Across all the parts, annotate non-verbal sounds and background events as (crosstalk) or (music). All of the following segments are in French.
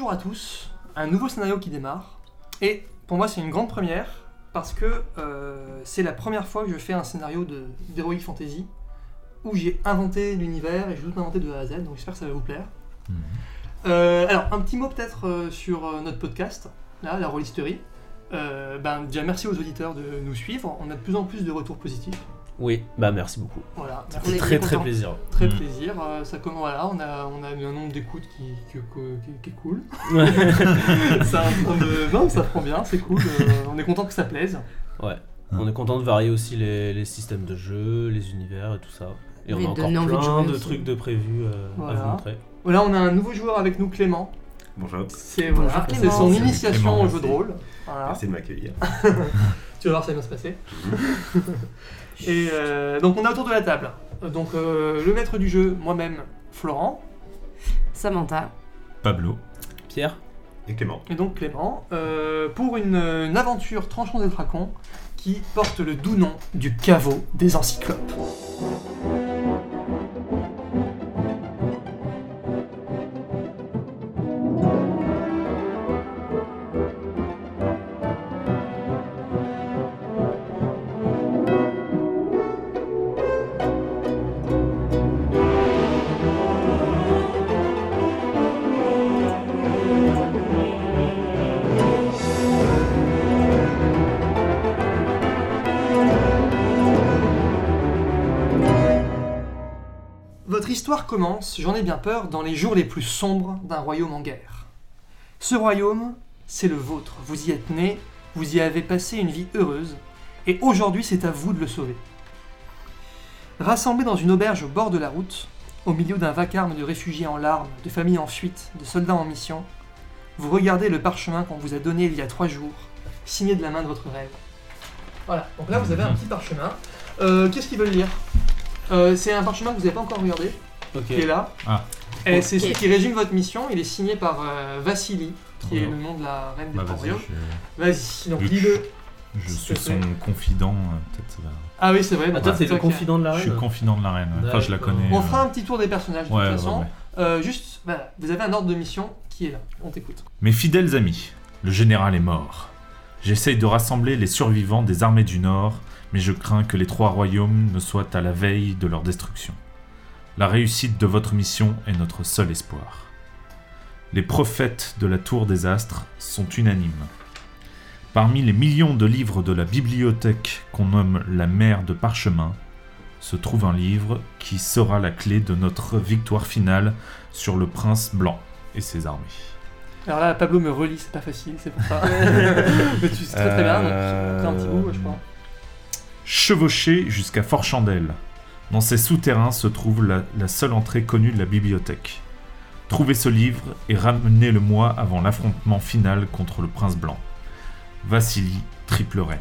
bonjour à tous, un nouveau scénario qui démarre. Et pour moi, c'est une grande première parce que euh, c'est la première fois que je fais un scénario d'Heroic Fantasy où j'ai inventé l'univers et je vais tout inventer de A à Z, donc j'espère que ça va vous plaire. Mhm. Euh, alors, un petit mot peut-être euh, sur notre podcast, là, la Rollisterie. Euh, ben, déjà, merci aux auditeurs de nous suivre. On a de plus en plus de retours positifs. Oui, bah merci beaucoup. Voilà, Ça fait très très plaisir. Très Mm. plaisir. Euh, ça commence, voilà, on a, on a eu un nombre d'écoutes qui, qui, qui- qui est cool. (laughs) ça, non, prend bien, c'est cool. Euh, on est content que ça plaise. Ouais. On est content de varier aussi les, les systèmes de jeu, les univers et tout ça. Et on a encore de plein de, trucs de prévus euh, à vous montrer. Voilà, on a un nouveau joueur avec nous, Clément. Bonjour, C'est voilà, son initiation Clément, au jeu de rôle. Voilà. merci de m'accueillir. (laughs) Tu vas voir, ça va bien se passer. (laughs) Et euh, donc on est autour de la table. Donc euh, le maître du jeu, moi-même, Florent, Samantha. Pablo. Pierre Et Clément. et donc Clément, euh, pour une, une aventure tranchant des dracons qui porte le doux nom du caveau des encyclopes. Votre histoire commence, j'en ai bien peur, dans les jours les plus sombres d'un royaume en guerre. Ce royaume, c'est le vôtre. Vous y êtes né, vous y avez passé une vie heureuse, et aujourd'hui c'est à vous de le sauver. Rassemblés dans une auberge au bord de la route, au milieu d'un vacarme de réfugiés en larmes, de familles en fuite, de soldats en mission, vous regardez le parchemin qu'on vous a donné il y a trois jours, signé de la main de votre rêve. Voilà, donc là vous avez un petit parchemin. Euh, Qu'est-ce qu'ils veulent lire? Euh, C'est un parchemin que vous n'avez pas encore regardé, Ok. qui est là. Ah. Et c'est celui qui résume votre mission. Il est signé par euh, Vassili, qui est le nom de la reine des Bah vas-y, royaumes. je, Vas-y, donc lis-le. je suis son confident, euh, peut-être ça va. Ah oui, c'est vrai. Ah, bah, toi, t'es toi le qui- confident de la Je suis reine confident de la reine. ouais. Enfin, je la connais. On euh, fera un petit tour des personnages de Ouais, toute ouais, façon. ouais. Euh, juste, voilà, vous avez un ordre de mission qui est là. On t'écoute. Mes fidèles amis, le général est mort. J'essaye de rassembler les survivants des armées du Nord, mais je crains que les trois royaumes ne soient à la veille de leur destruction. La réussite de votre mission est notre seul espoir. Les prophètes de la Tour des Astres sont unanimes. Parmi les millions de livres de la bibliothèque qu'on nomme la mer de parchemin, se trouve un livre qui sera la clé de notre victoire finale sur le prince blanc et ses armées. Alors là, Pablo me relit, c'est pas facile, c'est pour ça. (laughs) Mais tu sais très très bien. Donc, Euh, un petit bout, je crois. Chevauché jusqu'à Fort Chandelle. Dans ces souterrains se trouve la, la seule entrée connue de la bibliothèque. Trouvez ce livre et ramenez-le-moi avant l'affrontement final contre le prince blanc. Vassili, triple reine.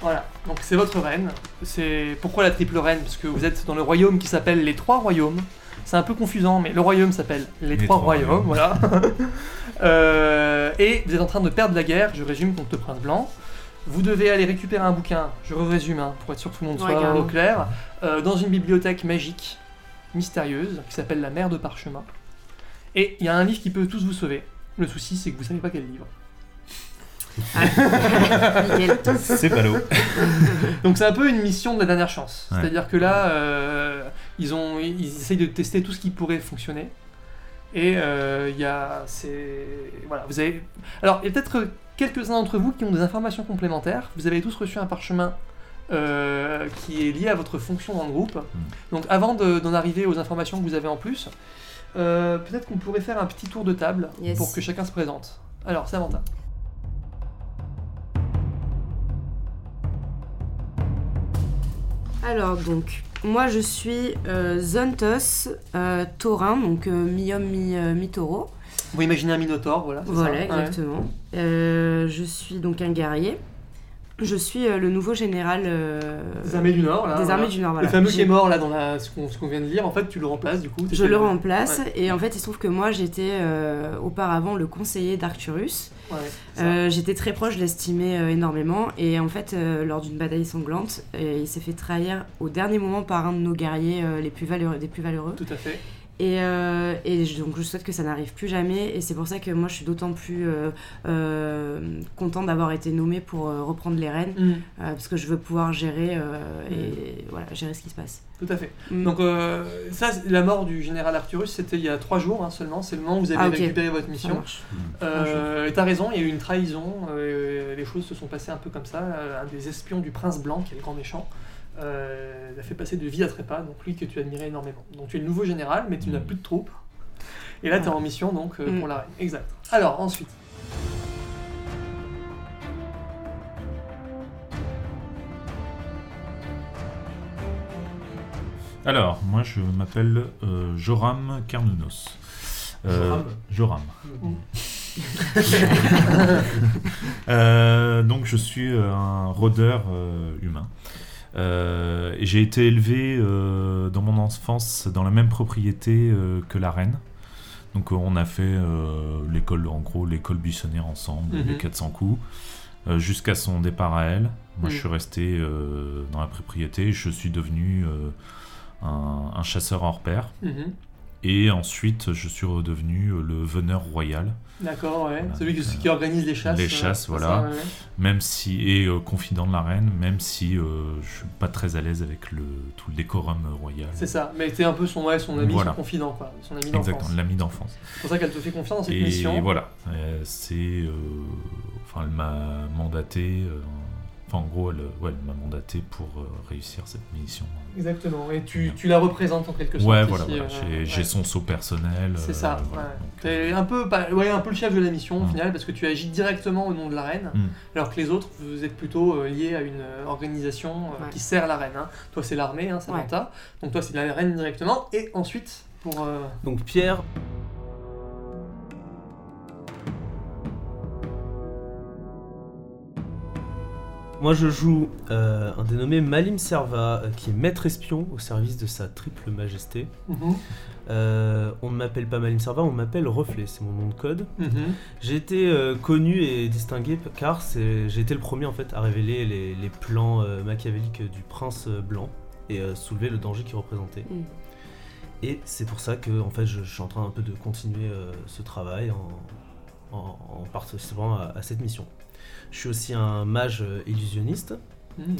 Voilà, donc c'est votre reine. C'est pourquoi la triple reine? Parce que vous êtes dans le royaume qui s'appelle les trois royaumes. C'est un peu confusant, mais le royaume s'appelle les, Les trois, trois royaumes, voilà. (laughs) Euh, et vous êtes en train de perdre la guerre, je résume, contre le prince blanc. Vous devez aller récupérer un bouquin, je résume, hein, pour être sûr que tout le monde Ouais, soit carrément. au clair, euh, dans une bibliothèque magique, mystérieuse, qui s'appelle la mer de parchemin. Et il y a un livre qui peut tous vous sauver. Le souci, c'est que vous savez pas quel livre. Nickel. C'est ballot. (laughs) Donc c'est un peu une mission de la dernière chance. Ouais. C'est-à-dire que là, euh, ils, ont, ils essayent de tester tout ce qui pourrait fonctionner. Et euh, il y a... c'est Voilà, vous avez... Alors, il y a peut-être quelques-uns d'entre vous qui ont des informations complémentaires. Vous avez tous reçu un parchemin euh, qui est lié à votre fonction dans le groupe. Donc avant de- d'en arriver aux informations que vous avez en plus, euh, peut-être qu'on pourrait faire un petit tour de table Yes. pour que chacun se présente. Alors, Samantha. Alors donc, moi je suis euh, Zontos euh, Taurin, donc euh, mi-homme, mi, euh, mi-taureau. Vous imaginez un minotaure, voilà. Voilà, ça Ouais. exactement. Euh, je suis donc un guerrier. Je suis euh, le nouveau général euh, Des armées du Nord, là. des voilà. armées du Nord. Voilà. Le fameux qui est mort là dans la, ce qu'on vient de lire, en fait tu le remplaces du coup. Je le remplace et en fait il se trouve que moi j'étais auparavant le conseiller d'Arcturus. Ouais, j'étais très proche, je l'estimais énormément et en fait lors d'une bataille sanglante, il s'est fait trahir au dernier moment par un de nos guerriers les plus valeureux, des plus valeureux. Tout à fait. Et, euh, et je- donc je souhaite que ça n'arrive plus jamais. Et c'est pour ça que moi je suis d'autant plus euh, euh, contente d'avoir été nommée pour euh, reprendre les rênes. Mm, euh, parce que je veux pouvoir gérer euh, et voilà, gérer ce qui se passe. tout à fait. Mm. Donc euh, ça, la mort du général Arcturus, c'était il y a trois jours hein, seulement. C'est le moment où vous avez Ah, récupéré votre mission. Euh, et t'as raison, il y a eu une trahison. euh, les choses se sont passées un peu comme ça. Un des espions du prince blanc, qui est le grand méchant, euh, l'a fait passer de vie à trépas. Donc lui que tu admirais énormément. Donc tu es le nouveau général, mais tu n'as Mm. plus de troupes. Et là, tu es en mission donc euh, Mm. pour la reine. Exact. Alors ensuite. Alors, moi je m'appelle euh, Joram Carnunos. Euh, Joram. Mm. (laughs) Euh, donc je suis un rôdeur euh, humain. Euh, j'ai été élevé euh, dans mon enfance dans la même propriété euh, que la reine. Donc on a fait l'école, en gros, l'école buissonnière ensemble, Mhm. les 400 coups, jusqu'à son départ à elle. Moi je Mhm. suis resté dans la propriété, je suis devenu un, un chasseur hors pair. Mhm. Et ensuite je suis redevenu euh, le veneur royal. D'accord, ouais. Voilà, Celui qui, donc, qui organise les chasses. les euh, chasses, voilà. ça, ouais, ouais. même si et euh, confident de la reine, même si euh, je suis pas très à l'aise avec le tout le décorum euh, royal. C'est ça. Mais t'es un peu son, ouais, son ami, Voilà. son confident, quoi. Son ami d'enfance. Exactement, l'ami d'enfance. C'est pour ça qu'elle te fait confiance dans cette Et mission. voilà, euh, c'est euh, enfin elle m'a mandaté euh, enfin en gros elle, ouais, elle m'a mandaté pour euh, réussir cette mission. Exactement. Et tu, tu la représentes en quelque sorte. Ouais, voilà, voilà. euh, j'ai ouais. son saut personnel. C'est euh, ça. voilà. ouais. Donc, T'es un peu, ouais, un peu le chef de la mission au Mm. final parce que tu agis directement au nom de la reine, Mm. alors que les autres vous êtes plutôt euh, liés à une organisation euh, Ouais. qui sert la reine. hein. Toi c'est l'armée, hein, Samantha. Donc toi c'est la reine directement. Et ensuite pour euh, Donc Pierre. Moi je joue euh, un dénommé Malim Serva, euh, qui est maître espion au service de sa triple majesté. mhm, Euh, on ne m'appelle pas Malim Serva, on m'appelle Reflet, c'est mon nom de code. mhm. J'ai été euh, connu et distingué p- car c'est- j'ai été le premier en fait à révéler les, les plans euh, machiavéliques du prince euh, blanc et euh, soulever le danger qu'il représentait. Mm. Et c'est pour ça que en fait je, je suis en train un peu de continuer euh, ce travail en, en- en participant à, à cette mission. Je suis aussi un mage illusionniste Mhm.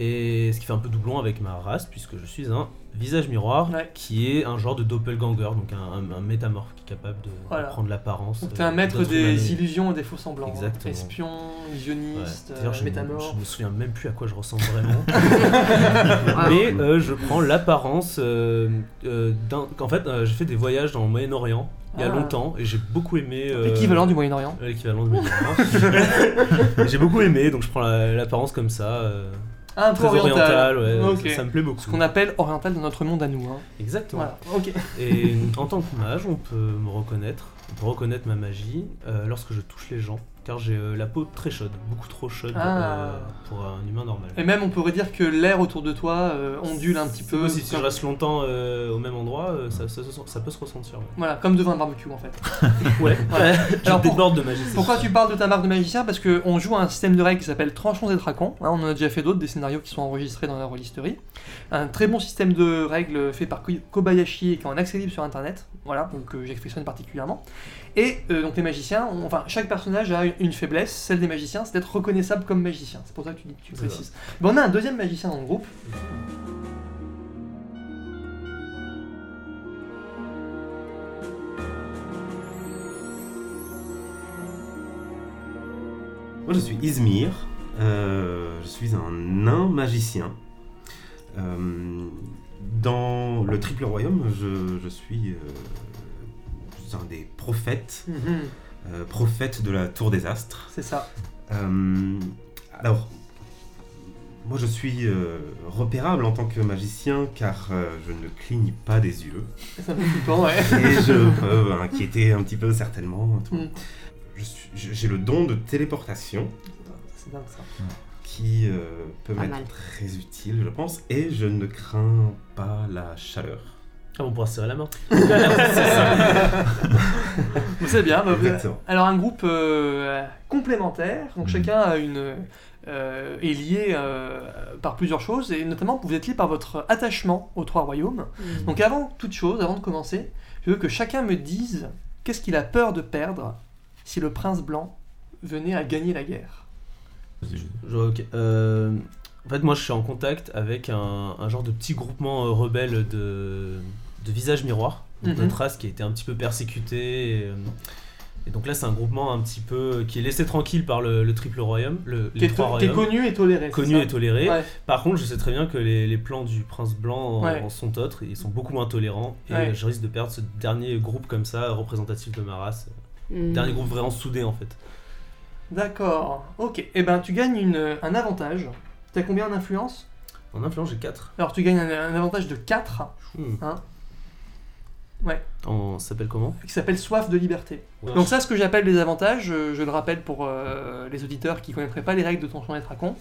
et ce qui fait un peu doublon avec ma race puisque je suis un visage miroir Ouais. qui est un genre de doppelganger donc un, un- un métamorphe qui est capable de, Voilà. prendre l'apparence. Donc euh, t'es un maître des illusions et des faux semblants. hein. Exactement. Espion, Ouais. illusionniste, euh, je, me- métamorphe. je me souviens même plus à quoi je ressemble vraiment. (laughs) Mais euh, je prends l'apparence euh, euh, d'un. En fait, euh, j'ai fait des voyages dans le Moyen-Orient il y a Ah. longtemps et j'ai beaucoup aimé. euh, L'équivalent du Moyen-Orient. euh, L'équivalent du Moyen-Orient. (laughs) j'ai beaucoup aimé, donc je prends la- l'apparence comme ça. euh, Ah, un peu très oriental. orientale, ouais, ça, ça me plaît beaucoup. Ce qu'on appelle oriental dans notre monde à nous. hein. Exactement. Voilà, ok. Et en tant que mage, on peut me reconnaître, reconnaître ma magie euh, lorsque je touche les gens, car j'ai euh, la peau très chaude, beaucoup trop chaude Ah. euh, pour un humain normal. Et même on pourrait dire que l'air autour de toi euh, ondule un petit C'est peu. possible, si je comme- reste longtemps euh, au même endroit, euh, ça, ça, ça- ça peut se ressentir. ouais. Voilà, comme devant un barbecue en fait. (laughs) Ouais, Voilà. je Alors, pour- déborde de magie. c'est Pourquoi sûr. tu parles de ta marque de magicien? Parce qu'on joue à un système de règles qui s'appelle Tranchons et Dracons. Hein, on en a déjà fait d'autres, des scénarios qui sont enregistrés dans la rolisterie. Un très bon système de règles fait par Ko- Kobayashi et qui est en accès libre sur internet. Voilà, donc que j'affectionne particulièrement. Et euh, donc les magiciens, ont- enfin chaque personnage a une faiblesse, celle des magiciens, c'est d'être reconnaissable comme magicien. C'est pour ça que tu, dis- tu précises. Bon, on a un deuxième magicien dans le groupe. Moi, je suis Izmir. euh, je suis un nain magicien. Euh, dans le Triple Royaume, je, je suis, un des prophètes, Mhm, euh, prophète de la Tour des Astres. C'est ça. Euh, alors, moi, je suis euh, repérable en tant que magicien car euh, je ne cligne pas des yeux C'est un peu flippant, ouais. et je peux inquiéter un petit peu certainement. tout. Mm. J'ai le don de téléportation. C'est dingue ça. qui euh, peut m'être très utile, je pense, et je ne crains pas la chaleur. Ah, on pourra se serrer la main. (laughs) Savez bien. bah, alors un groupe euh, complémentaire, donc Mhm. chacun a une, euh, est lié euh, par plusieurs choses, et notamment vous êtes lié par votre attachement aux trois royaumes. Mm. Donc avant toute chose, avant de commencer, je veux que chacun me dise qu'est-ce qu'il a peur de perdre si le prince blanc venait à gagner la guerre. Je- ok. Euh, en fait, moi, je suis en contact avec un, un genre de petit groupement euh, rebelle de, de visages miroirs. Donc, Mhm. notre race qui a été un petit peu persécutée. Et, euh, et donc là, c'est un groupement un petit peu qui est laissé tranquille par le, le triple royaume, le, Qui les est, trois qui est connu et toléré. Connu et toléré. Ouais. Par contre, je sais très bien que les, les plans du prince blanc en, Ouais. en sont autres. Ils sont beaucoup moins tolérants. Et Ouais. je risque de perdre ce dernier groupe comme ça, représentatif de ma race. Mm. Dernier groupe vraiment soudé en fait. D'accord, ok. Et ben tu gagnes une- un avantage. T'as combien d'influence? En influence, j'ai 4. Alors tu gagnes un, un avantage de 4 Hein En, ça s'appelle comment qui s'appelle Soif de liberté. Donc ça, ce que j'appelle les avantages, euh, je le rappelle pour euh, les auditeurs qui ne connaîtraient pas les règles de Donjons et Dragons,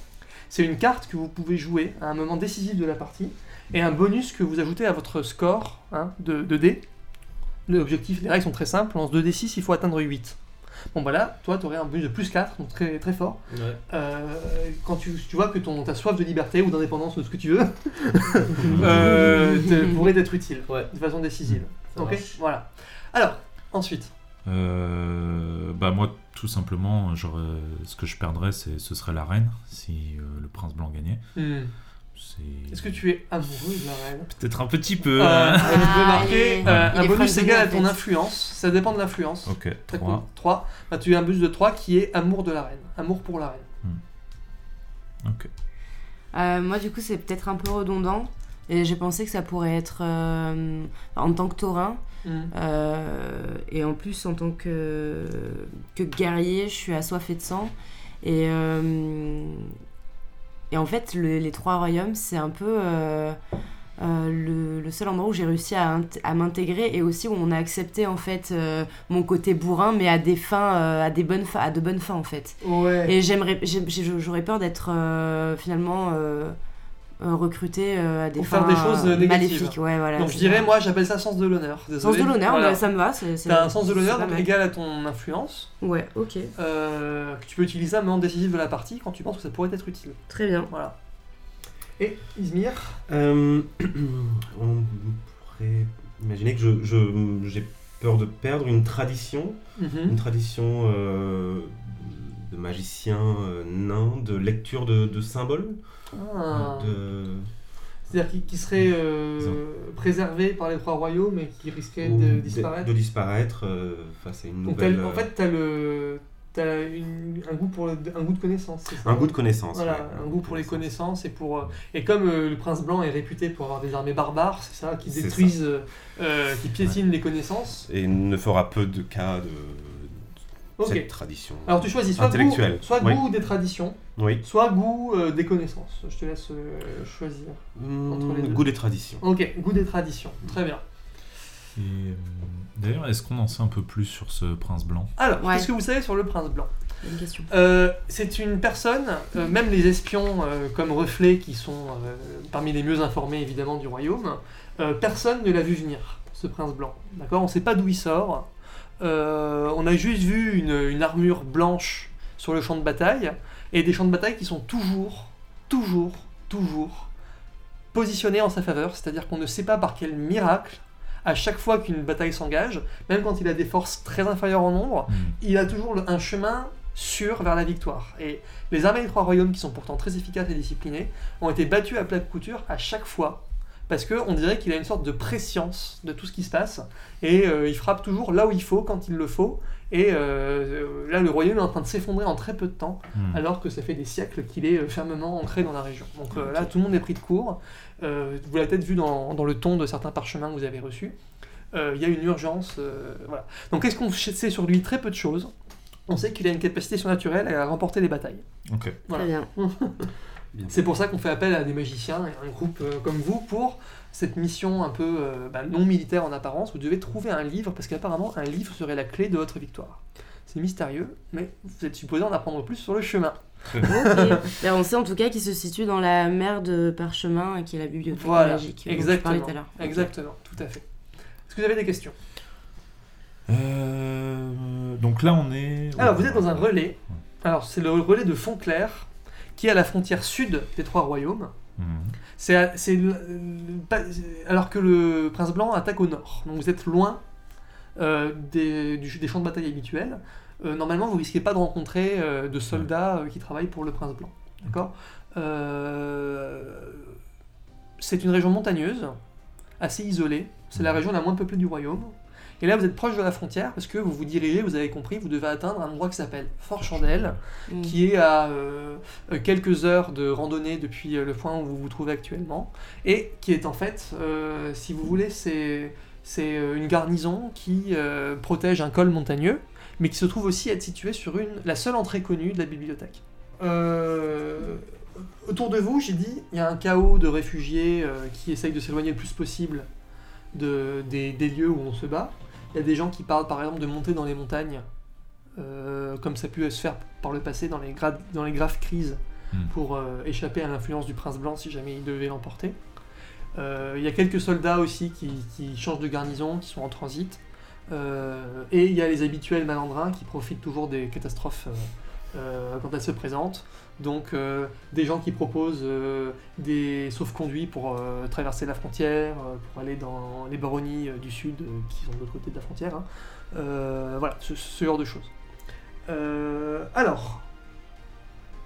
c'est une carte que vous pouvez jouer à un moment décisif de la partie et un bonus que vous ajoutez à votre score hein, de, de dés. L'objectif, les règles sont très simples, lance 2d6, il faut atteindre 8. Bon voilà, toi tu aurais un bonus de plus 4, donc très, très fort. Ouais. Euh, quand tu, tu vois que ton, ta soif de liberté ou d'indépendance ou de ce que tu veux (laughs) euh, pourrait être utile Ouais. de façon décisive. Ça ok marche. Voilà. Alors, ensuite. Euh, bah moi, tout simplement, j'aurais- ce que je perdrais, c'est, ce serait la reine si euh, le prince blanc gagnait. C'est... Est-ce que tu es amoureux de la reine? Peut-être un petit peu. Euh, hein. Peux Ah, marquer euh, il un est bonus fragile, égal à en ton fait. influence. Ça dépend de l'influence. Ok, Très 3. cool. 3. Bah, tu as un bonus de 3 qui est amour de la reine. Amour pour la reine. Ok. Euh, moi, du coup, c'est peut-être un peu redondant. Et j'ai pensé que ça pourrait être euh, en tant que taurin. euh, et en plus, en tant que, que guerrier, je suis assoiffé de sang. Et, euh, et en fait, le- les trois royaumes, c'est un peu le, le seul endroit où j'ai réussi à, à m'intégrer et aussi où on a accepté en fait mon côté bourrin, mais à des fins, à des bonnes fins, à de bonnes fins en fait. Ouais. Et j'aimerais, j'aurais peur d'être finalement euh, euh, recrutée euh, à des Pour fins faire des choses, euh, négatives. maléfiques. Ouais, voilà, Donc je dirais, moi, j'appelle ça sens de l'honneur. Sens de l'honneur, Voilà. mais ça me va. T'as un sens de l'honneur égal à ton influence, Ouais, ok, euh, que tu peux utiliser à un moment décisif de la partie quand tu penses que ça pourrait être utile. très bien. Voilà. Et Izmir? Euh, (clears throat) on pourrait imaginer que je- je- j'ai peur de perdre une tradition, Mhm. une tradition euh, de magicien euh, nain, de lecture de, de symboles. Ah. de- C'est-à-dire qui, qui serait euh, préservé par les trois royaumes et qui risquait de disparaître. de disparaître euh, face à une nouvelle. le- en fait, tu as, le, une- un, goût pour le- un goût de connaissance. ça un goût de connaissance. Voilà, ouais, un goût pour les connaissances et pour euh, et comme euh, le prince blanc est réputé pour avoir des armées barbares, c'est ça, qui détruisent, qui piétinent les connaissances. Et ne fera peu de cas de, de Ok. cette tradition. Alors tu choisis soit goût, Intellectuelle, soit oui. goût des traditions, Oui. soit goût euh, des connaissances. Je te laisse euh, choisir. Entre les deux. goût des traditions. Ok, goût des traditions. Très bien. Et, euh, D'ailleurs, est-ce qu'on en sait un peu plus sur ce prince blanc? Alors, Ouais. qu'est-ce que vous savez sur le prince blanc? Bonne question. Euh, c'est une personne, euh, même les espions euh, comme Reflet, qui sont euh, parmi les mieux informés évidemment du royaume, euh, personne ne l'a vu venir, ce prince blanc. D'accord? On ne sait pas d'où il sort. Euh, on a juste vu une, une armure blanche sur le champ de bataille, et des champs de bataille qui sont toujours, toujours, toujours positionnés en sa faveur, c'est-à-dire qu'on ne sait pas par quel miracle, à chaque fois qu'une bataille s'engage, même quand il a des forces très inférieures en nombre, Hmm. il a toujours le- un chemin sûr vers la victoire. Et les armées des trois royaumes, qui sont pourtant très efficaces et disciplinées, ont été battues à plat de couture à chaque fois. Parce qu'on dirait qu'il a une sorte de préscience de tout ce qui se passe. Et euh, il frappe toujours là où il faut, quand il le faut. Et euh, euh, là, le royaume est en train de s'effondrer en très peu de temps, Hmm. alors que ça fait des siècles qu'il est fermement ancré dans la région. Donc euh, là, tout le monde est pris de court. Euh, vous l'avez peut-être vu dans, dans le ton de certains parchemins que vous avez reçus. Euh, Il y a une urgence. euh, voilà. Donc qu'est-ce qu'on sait sur lui? Très peu de choses. On sait qu'il a une capacité surnaturelle à remporter les batailles. Ok. Voilà. Très bien. (laughs) C'est pour ça qu'on fait appel à des magiciens et un groupe euh, comme vous pour cette mission un peu euh, bah, non militaire en apparence. Vous devez trouver un livre parce qu'apparemment un livre serait la clé de votre victoire. C'est mystérieux, mais vous êtes supposé en apprendre plus sur le chemin. Ok. (laughs) Ben, on sait en tout cas qu'il se situe dans la mer de Parchemin, qui est la bibliothèque Voilà, magique. exactement. tout à. Exactement, tout à fait. Est-ce que vous avez des questions? Euh, donc là, on est. Alors, vous êtes dans un relais. Alors, c'est le relais de Fontclair, qui est à la frontière sud des trois royaumes. Mhm. C'est, alors que le prince blanc attaque au nord. Donc vous êtes loin euh, des, du- des champs de bataille habituels. Euh, normalement, vous risquez pas de rencontrer euh, de soldats qui travaillent pour le prince blanc. D'accord? C'est une région montagneuse, assez isolée. C'est la région la moins peuplée du royaume. Et là, vous êtes proche de la frontière parce que vous vous dirigez, vous avez compris, vous devez atteindre un endroit qui s'appelle Fort Chandelle Mm. qui est à euh, quelques heures de randonnée depuis euh, le point où vous vous trouvez actuellement, et qui est en fait, euh, si vous voulez, c'est c'est une garnison qui euh, protège un col montagneux, mais qui se trouve aussi être située sur une, la seule entrée connue de la bibliothèque. Autour de vous, j'ai dit, il y a un chaos de réfugiés qui essayent de s'éloigner le plus possible de, des, des lieux où on se bat. Il y a des gens qui parlent par exemple de monter dans les montagnes, euh, comme ça a pu se faire par le passé dans les, gra- dans les graves crises, Hmm. pour euh, échapper à l'influence du prince blanc si jamais il devait l'emporter. Euh, il y a quelques soldats aussi qui, qui changent de garnison, qui sont en transit. Et il y a les habituels malandrins qui profitent toujours des catastrophes quand elles se présentent. Donc euh, des gens qui proposent euh, des sauf-conduits pour euh, traverser la frontière, euh, pour aller dans les baronnies euh, du sud euh, qui sont de l'autre côté de la frontière. hein. Euh, voilà, ce, ce genre de choses. Euh, alors,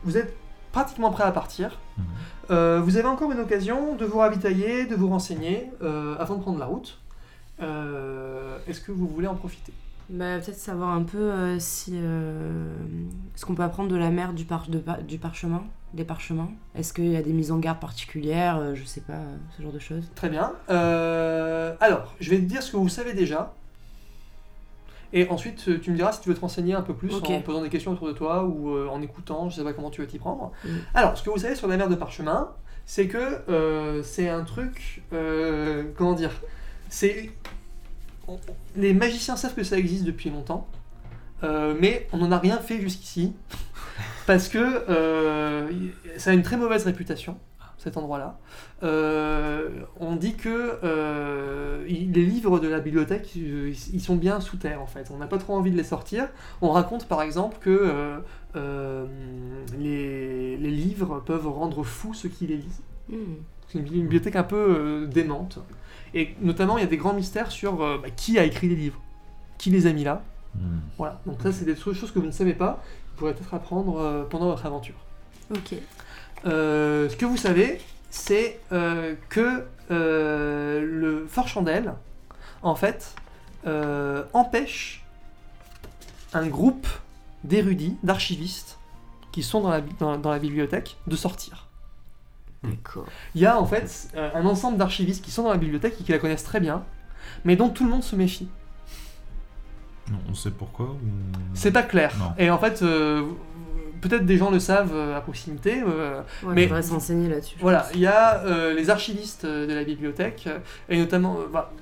vous êtes pratiquement prêt à partir. Mhm. Euh, vous avez encore une occasion de vous ravitailler, de vous renseigner euh, avant de prendre la route. Euh, Est-ce que vous voulez en profiter? Bah, peut-être savoir un peu euh, si. euh, ce qu'on peut apprendre de la mer du, par- de du parchemin, des parchemins. Est-ce qu'il y a des mises en garde particulières, euh, je sais pas, euh, ce genre de choses? Très bien. Alors, je vais te dire ce que vous savez déjà. Et ensuite, tu me diras si tu veux te renseigner un peu plus en posant des questions autour de toi ou en écoutant, je sais pas comment tu vas t'y prendre. Alors, ce que vous savez sur la mer de parchemin, c'est que c'est un truc. comment dire? C'est. On- Les magiciens savent que ça existe depuis longtemps, euh, mais on n'en a rien fait jusqu'ici. (laughs) Parce que euh, ça a une très mauvaise réputation, cet endroit-là. Euh, on dit que les livres de la bibliothèque, ils sont bien sous terre en fait. On n'a pas trop envie de les sortir. On raconte par exemple que les, les livres peuvent rendre fous ceux qui les lisent. Hmm. C'est une bi- une bibliothèque un peu démente. Et notamment, il y a des grands mystères sur euh, bah, qui a écrit les livres, qui les a mis là. Mhm. Voilà. Donc ça, c'est des choses que vous ne savez pas. Vous pourrez peut-être apprendre euh, pendant votre aventure. Ok. Euh, ce que vous savez, c'est euh, que euh, le Fort Chandelle, en fait, euh, empêche un groupe d'érudits, d'archivistes, qui sont dans la, bi- dans, dans la bibliothèque, de sortir. D'accord. Il y a en fait euh, un ensemble d'archivistes qui sont dans la bibliothèque et qui la connaissent très bien, mais dont tout le monde se méfie. Non, On sait pourquoi ou... C'est pas clair. Non. Et en fait, euh, peut-être des gens le savent euh, à proximité. euh, Ouais, Mais- il faudrait s'enseigner là-dessus. Voilà, il y a euh, les archivistes de la bibliothèque, et notamment, bah,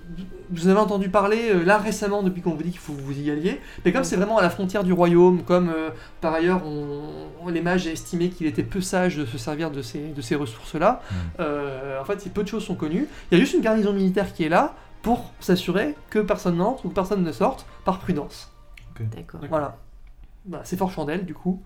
vous avez entendu parler euh, là récemment depuis qu'on vous dit qu'il faut que vous y alliez, mais comme c'est vraiment à la frontière du royaume, comme euh, par ailleurs on, on- les mages estimaient qu'il était peu sage de se servir de ces, de ces ressources-là, Mm. euh, en fait peu de choses sont connues. Il y a juste une garnison militaire qui est là pour s'assurer que personne n'entre ou que personne ne sorte par prudence. D'accord. Voilà. Voilà, c'est Fort Chandelle, du coup,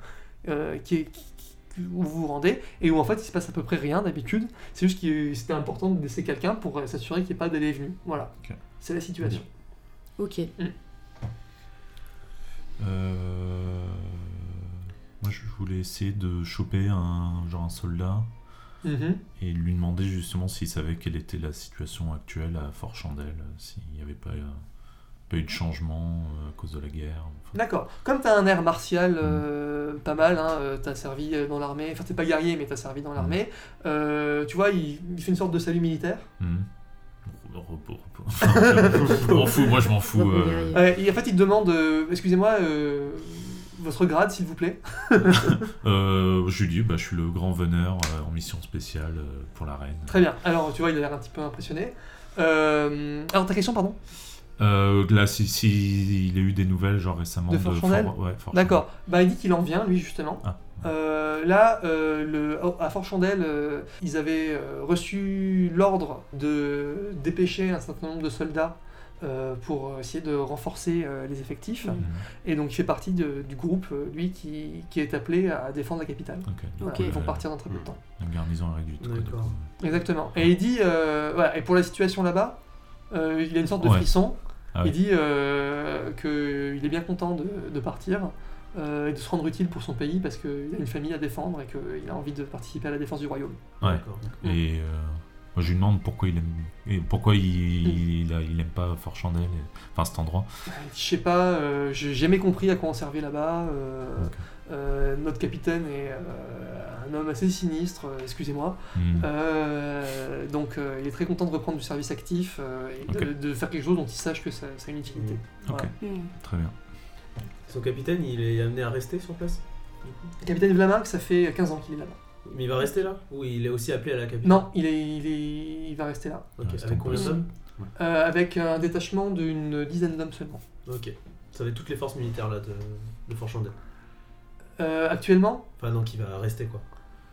euh, qui est, qui- qui- où vous vous rendez, et où en fait il se passe à peu près rien d'habitude. C'est juste que c'était important de laisser quelqu'un pour euh, s'assurer qu'il n'y ait pas d'aller et venue. Voilà. C'est la situation. Ok. Euh, Moi, je voulais essayer de choper un genre un soldat Mhm. et lui demander justement s'il savait quelle était la situation actuelle à Fort Chandelle, s'il n'y avait pas, euh, pas eu de changement euh, à cause de la guerre. enfin. D'accord. Comme tu as un air martial euh, pas mal, hein, euh, t'as servi euh, dans l'armée, enfin t'es pas guerrier mais t'as servi dans l'armée, euh, tu vois, il, il fait une sorte de salut militaire. Mhm. Repos, repos. (laughs) je m'en fous, moi je m'en fous. Repos euh. Ouais, en fait il te demande, euh, excusez-moi, euh, votre grade s'il vous plaît. (laughs) euh, je lui dis, bah, je suis le grand veneur euh, en mission spéciale euh, pour la reine. Très bien. Alors tu vois, il a l'air un petit peu impressionné. Euh, alors ta question, pardon là, si, si il a eu des nouvelles, genre récemment De Fort Chandel Fort- ouais, D'accord. Bah, il dit qu'il en vient, lui, justement. Ah. Euh, là, euh, le, oh, à Fort euh, ils avaient reçu l'ordre de dépêcher un certain nombre de soldats euh, pour essayer de renforcer euh, les effectifs. Mhm. Et donc, il fait partie de- du groupe, euh, lui, qui, qui est appelé à défendre la capitale. Voilà. Ils vont partir dans très peu de temps. La garnison réduite. Exactement. Et il dit, euh, voilà, et pour la situation là-bas, euh, il a une sorte de Ouais. frisson. Ah il dit euh, qu'il est bien content de, de partir euh, et de se rendre utile pour son pays parce qu'il a une famille à défendre et qu'il a envie de participer à la défense du royaume. Ouais. D'accord. Et euh, moi, je lui demande pourquoi il aime, et pourquoi il, il, a- il aime pas Fort Chandel, et- enfin cet endroit. Je sais pas, euh, j'ai jamais compris à quoi on servait là-bas. euh, euh, notre capitaine est euh, un homme assez sinistre, excusez-moi. Euh, donc euh, il est très content de reprendre du service actif euh, et de, faire quelque chose dont il sache que ça, ça a une utilité. Ok, Voilà. Hmm. très bien. Son capitaine, il est amené à rester sur place? Du coup Le capitaine Vlamarck, ça fait 15 ans qu'il est là-bas. Mais il va rester là Ou il est aussi appelé à la capitale? Non, il, est, il, est, il va rester là. Ok, c'est avec combien d'hommes? Euh, avec un détachement d'une dizaine d'hommes seulement. Ok. Ça va être toutes les forces militaires là de, de Fort Chandel. Euh, actuellement? Enfin, non, qui va rester quoi.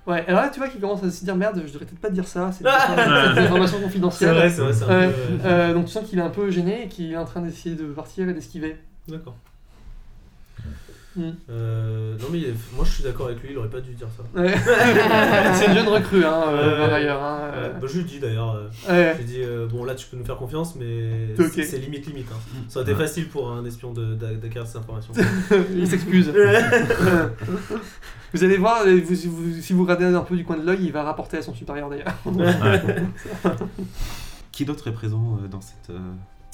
Ouais, alors là tu vois qu'il commence à se dire merde, je devrais peut-être pas te dire ça, c'est (laughs) des, c'est des informations C'est confidentielles. vrai, c'est vrai, c'est un peu. Euh, donc tu sens qu'il est un peu gêné et qu'il est en train d'essayer de partir et d'esquiver. D'accord. Hmm. Euh, non, mais il est- moi je suis d'accord avec lui, il aurait pas dû dire ça. Ouais. (laughs) c'est une jeune recrue, hein, euh, Ouais. par ailleurs. Hein, bah, je lui dis d'ailleurs. euh, Ouais. J'ai dit, euh, bon là tu peux nous faire confiance, mais c'est- limite limite. Hein. Ça aurait été Ouais. facile pour un espion d'acquérir ces informations. (laughs) il s'excuse. (laughs) vous allez voir, vous- si vous, si vous regardez un peu du coin de l'œil, il va rapporter à son supérieur d'ailleurs. Qui d'autre est présent dans cette.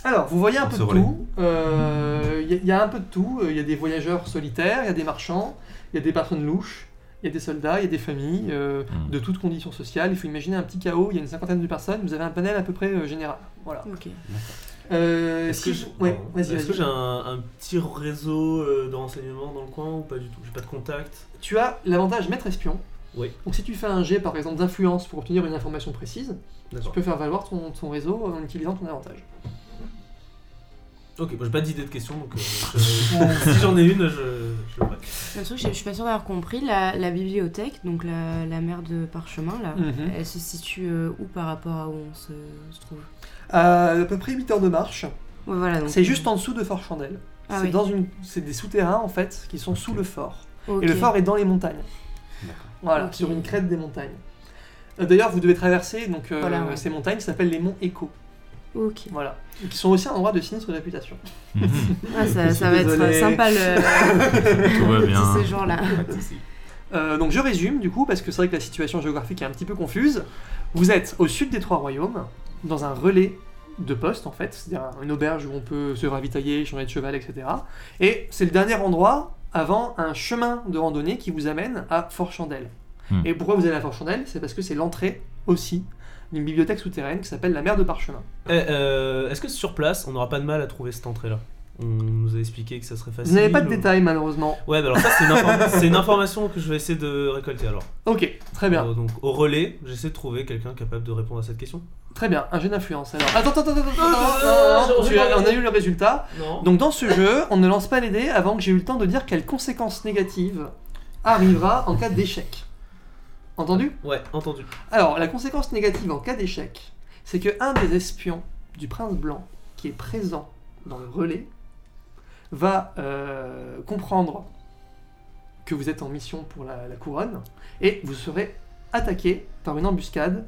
Euh, Alors, vous voyez un peu de tout. Euh, Il y, a- il y a un peu de tout. Euh, Il y a des voyageurs solitaires, il y a des marchands, il y a des personnes louches, il y a des soldats, il y a des familles euh, Mm. de toutes conditions sociales. Il faut imaginer un petit chaos, il y a une cinquantaine de personnes, vous avez un panel à peu près euh, général. Voilà. Ok. Euh, Est-ce si que je- j'ai ouais, un, un petit réseau euh, de renseignements dans le coin ou pas du tout? J'ai pas de contact? Tu as l'avantage maître espion. Oui. Donc si tu fais un jet par exemple d'influence pour obtenir une information précise, tu peux faire valoir ton, ton réseau en utilisant ton avantage. Ok, moi j'ai pas d'idée de question donc euh, je- (laughs) si j'en ai une, je, je le ferai. Un truc, je je suis pas sûre d'avoir compris, la, la bibliothèque, donc la, la mer de parchemin, là, Mhm. elle se situe euh, où par rapport à où on se, se trouve? À, à peu près 8 heures de marche. Ouais, voilà, donc- C'est juste en dessous de Fort Chandel. Ah c'est oui. dans une, c'est des souterrains en fait qui sont sous le fort. Ok. Et le fort est dans les montagnes. D'accord. Voilà, Ok. sur une crête des montagnes. Euh, D'ailleurs, vous devez traverser donc euh, Voilà, ouais. ces montagnes qui s'appellent les monts Écho. Ok. Voilà, Et qui sont aussi un endroit de sinistre réputation. (laughs) Ah, ça, suis va désolé. être sympa le (laughs) Tout va (laughs) bien. de soucis. Euh, donc je résume du coup parce que c'est vrai que la situation géographique est un petit peu confuse. Vous êtes au sud des trois royaumes, dans un relais de poste en fait, c'est-à-dire une auberge où on peut se ravitailler, changer de cheval, etc. Et c'est le dernier endroit avant un chemin de randonnée qui vous amène à Fort Chandel. Hmm. Et pourquoi vous allez à Fort Chandel C'est parce que c'est l'entrée aussi d'une bibliothèque souterraine qui s'appelle la mer de Parchemin. Eh, euh, Est-ce que sur place, on n'aura pas de mal à trouver cette entrée-là? On nous a expliqué que ça serait facile. Vous n'avez pas de ou- détails malheureusement. Ouais, bah alors ça, c'est une, inform- (laughs) une information que je vais essayer de récolter alors. Ok, très bien. Euh, donc au relais, j'essaie de trouver quelqu'un capable de répondre à cette question. Très bien, un jeu d'influence. Alors, attends, attends, attends, attends, attends, Euh, on a eu le résultat. Non. Donc dans ce jeu, on ne lance pas les dés avant que j'ai eu le temps de dire quelle conséquence négative arrivera en cas d'échec. Entendu Ouais, entendu. Alors, la conséquence négative en cas d'échec, c'est que un des espions du prince blanc qui est présent dans le relais va euh, comprendre que vous êtes en mission pour la, la couronne et vous serez attaqué par une embuscade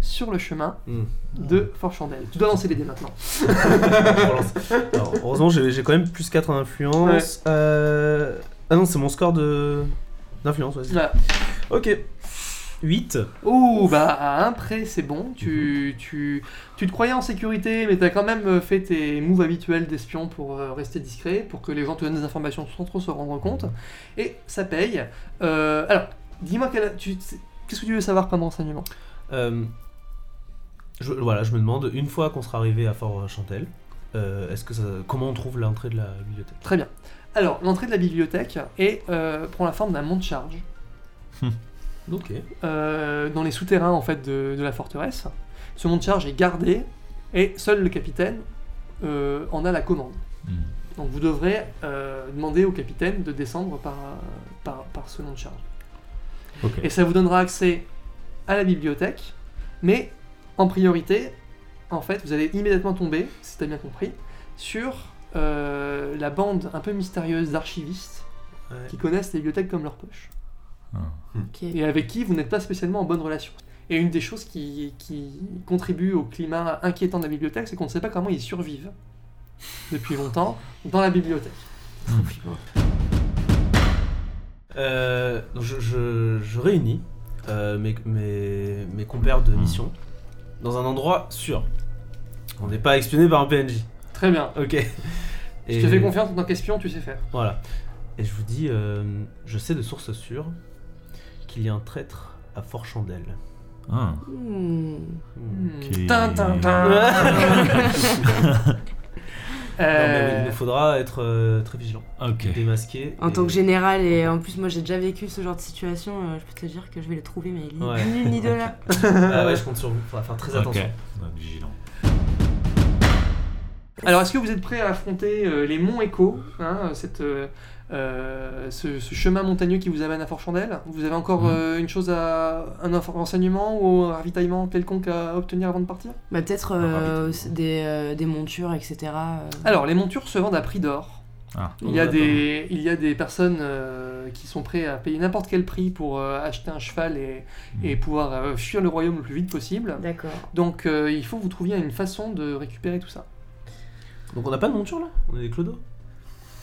sur le chemin Hmm. de Fort Chandel. Tu dois lancer les dés maintenant. (laughs) Alors, heureusement, j'ai j'ai quand même plus 4 en influence. Euh, Ah non, c'est mon score de d'influence, vas-y. Voilà. Ok. 8. Ouh, bah à un près, c'est bon. Tu, tu, tu te croyais en sécurité, mais t'as quand même euh, fait tes moves habituels d'espion pour euh, rester discret, pour que les gens te donnent des informations sans trop se rendre compte. Et ça paye. Euh, alors, dis-moi, tu- qu'est-ce que tu veux savoir comme renseignement? Euh, je, voilà, je me demande, une fois qu'on sera arrivé à Fort Chantel, est-ce que ça, comment on trouve l'entrée de la bibliothèque? Très bien. Alors, l'entrée de la bibliothèque est, prend la forme d'un mont de charge. Euh, dans les souterrains en fait de, de la forteresse. Ce mont de charge est gardé et seul le capitaine euh, en a la commande. Hmm. Donc vous devrez euh, demander au capitaine de descendre par, par, par ce nom de charge. Et ça vous donnera accès à la bibliothèque, mais en priorité, en fait, vous allez immédiatement tomber, si tu as bien compris, sur la bande un peu mystérieuse d'archivistes Ouais. qui connaissent les bibliothèques comme leur poche, Ok. et avec qui vous n'êtes pas spécialement en bonne relation. Et une des choses qui, qui contribue au climat inquiétant de la bibliothèque, c'est qu'on ne sait pas comment ils survivent depuis longtemps dans la bibliothèque. Euh, donc je, je- je réunis euh, mes, mes, mes compères de mission dans un endroit sûr. On n'est pas espionné par un PNJ. Très bien. Ok. Je te fais confiance en tant qu'espion, tu sais faire. Voilà. Et je vous dis, euh, je sais de source sûre qu'il y a un traître à Fort Chandelle. Ah. Non, il nous faudra être euh, très vigilant, Ok. démasqué. En et- tant que général, et en plus, moi j'ai déjà vécu ce genre de situation, euh, je peux te dire que je vais le trouver, mais il est Ouais. ni nul ni de là. (laughs) Ah ouais, je compte sur vous. Faudra faire très attention. Donc, vigilant. Alors, est-ce que vous êtes prêts à affronter euh, les monts Échos, hein, cette, euh, ce, ce chemin montagneux qui vous amène à Fort-Chandelle Vous avez encore Mhm. euh, une chose à. un renseignement ou un ravitaillement quelconque à obtenir avant de partir? Bah, peut-être euh, des, euh, des montures, etc. euh. Alors, les montures se vendent à prix d'or. Ah. Il y, a Ouais, des, il y a des personnes euh, qui sont prêtes à payer n'importe quel prix pour euh, acheter un cheval et, et pouvoir euh, fuir le royaume le plus vite possible. D'accord. Donc, euh, il faut que vous trouviez une façon de récupérer tout ça. Donc on n'a pas de monture là? On est des clodos?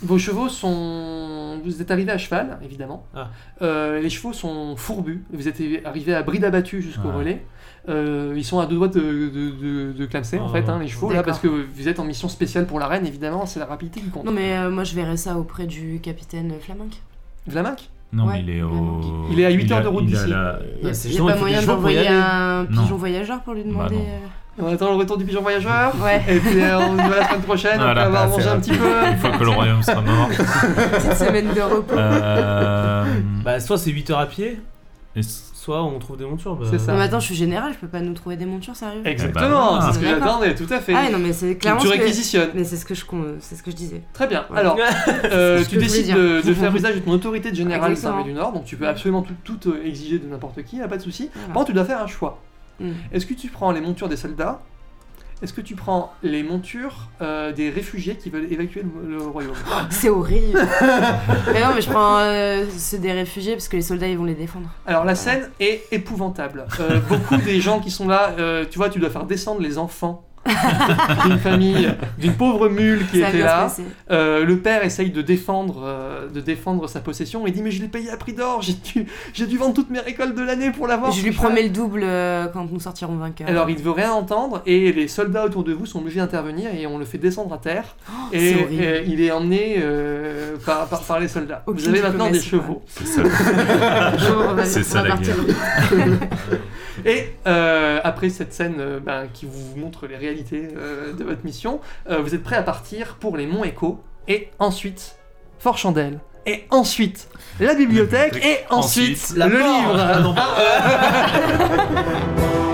Vos chevaux sont. Vous êtes arrivé à cheval, évidemment. Ah. Euh, les chevaux sont fourbus. Vous êtes arrivé à bride abattue jusqu'au relais. Euh, ils sont à deux doigts de, de, de, de clamser, en Ah. fait, hein, les chevaux, là, parce que vous êtes en mission spéciale pour la reine, évidemment, c'est la rapidité qui compte. Non, mais euh, moi je verrai ça auprès du capitaine Flaminck. Vlaminck? Non, Ouais, mais il est au. Il est à huit a- heures de route d'ici. la- Il a, c'est y a justement, pas moyen d'envoyer un Non. pigeon voyageur pour lui demander. non. On attend le retour du pigeon voyageur. Ouais, Et puis euh, on y va la semaine prochaine, Voilà, après avoir mangé un petit peu. Une fois que le royaume sera mort. (laughs) petite semaine de repos. Euh, Bah soit c'est 8 heures à pied, et soit on trouve des montures. Bah... C'est ça. Non, mais attends, je suis général, je peux pas nous trouver des montures, sérieux? Exactement, bah, c'est ce que j'attendais, tout à fait. Ah, non, mais c'est clairement. tu ce que- réquisitionnes. Mais c'est ce que je con- c'est ce que je disais. Très bien. Ouais. Alors, (laughs) euh, tu décides de, de faire usage de ton autorité de général des armées du Nord, donc tu peux absolument tout, tout, exiger de n'importe qui, y a pas de souci. Voilà. Par contre, tu dois faire un choix. Mm. Est-ce que tu prends les montures des soldats? Est-ce que tu prends les montures euh, des réfugiés qui veulent évacuer le, le royaume? C'est horrible. (laughs) mais non, mais je prends euh, ceux des réfugiés parce que les soldats ils vont les défendre. Alors la scène est épouvantable. Euh, beaucoup des gens qui sont là, tu vois, tu dois faire descendre les enfants (laughs) d'une famille, d'une pauvre mule qui Ça était là. Euh, le père essaye de défendre, euh, de défendre sa possession. Il dit mais je l'ai payé à prix d'or. J'ai dû, j'ai dû vendre toutes mes récoltes de l'année pour l'avoir. Je lui promets le double euh, quand nous sortirons vainqueurs. Alors il ne veut rien entendre et les soldats autour de vous sont obligés d'intervenir et on le fait descendre à terre et, c'est horrible. euh, il est emmené euh, par, par, par les soldats. Aucune vous avez maintenant des chevaux. c'est ça. (laughs) C'est la guerre. (laughs) Et euh, après cette scène ben, qui vous montre les réalités euh, de votre mission, euh, vous êtes prêt à partir pour les monts Échos et ensuite Fort Chandelle. Et ensuite la bibliothèque et ensuite, le mort. livre. Ah, (laughs)